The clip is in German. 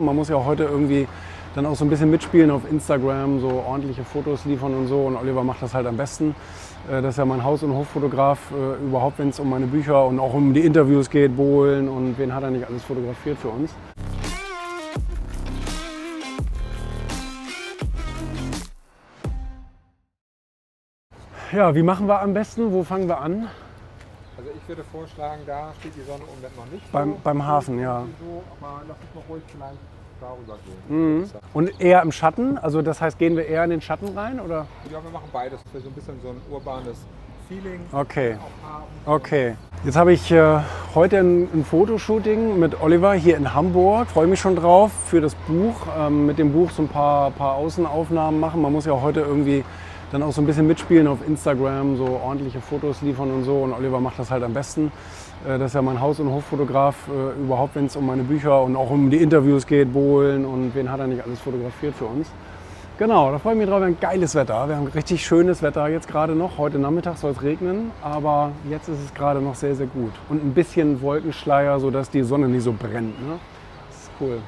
Man muss ja heute irgendwie dann auch so ein bisschen mitspielen auf Instagram, so ordentliche Fotos liefern und so. Und Oliver macht das halt am besten. Äh, Das ist ja mein Haus- und Hoffotograf, äh, überhaupt wenn es um meine Bücher und auch um die Interviews geht, Bohlen und wen hat er nicht alles fotografiert für uns. Ja, wie machen wir am besten? Wo fangen wir an? Also ich würde vorschlagen, da steht die Sonne im Moment noch nicht Beim- so. beim Hafen, ja. So, aber lass uns mal ruhig vielleicht darüber gehen. Mhm. Und eher im Schatten? Also das heißt, gehen wir eher in den Schatten rein? Oder? Ja, wir machen beides für so ein bisschen so ein urbanes Feeling Okay. Okay. Jetzt habe ich äh, heute ein, ein Fotoshooting mit Oliver hier in Hamburg. Freue mich schon drauf für das Buch. Ähm, mit dem Buch so ein paar, paar Außenaufnahmen machen. Man muss ja heute irgendwie dann auch so ein bisschen mitspielen auf Instagram, so ordentliche Fotos liefern und so. Und Oliver macht das halt am besten. Äh, das ist ja mein Haus- und Hoffotograf, äh, überhaupt wenn es um meine Bücher und auch um die Interviews geht, Bohlen und wen hat er nicht alles fotografiert für uns. Genau, da freue ich mich drauf. Wir haben geiles Wetter. Wir haben richtig schönes Wetter jetzt gerade noch. Heute Nachmittag soll es regnen, aber jetzt ist es gerade noch sehr, sehr gut. Und ein bisschen Wolkenschleier, sodass die Sonne nicht so brennt. Ne? Das ist cool.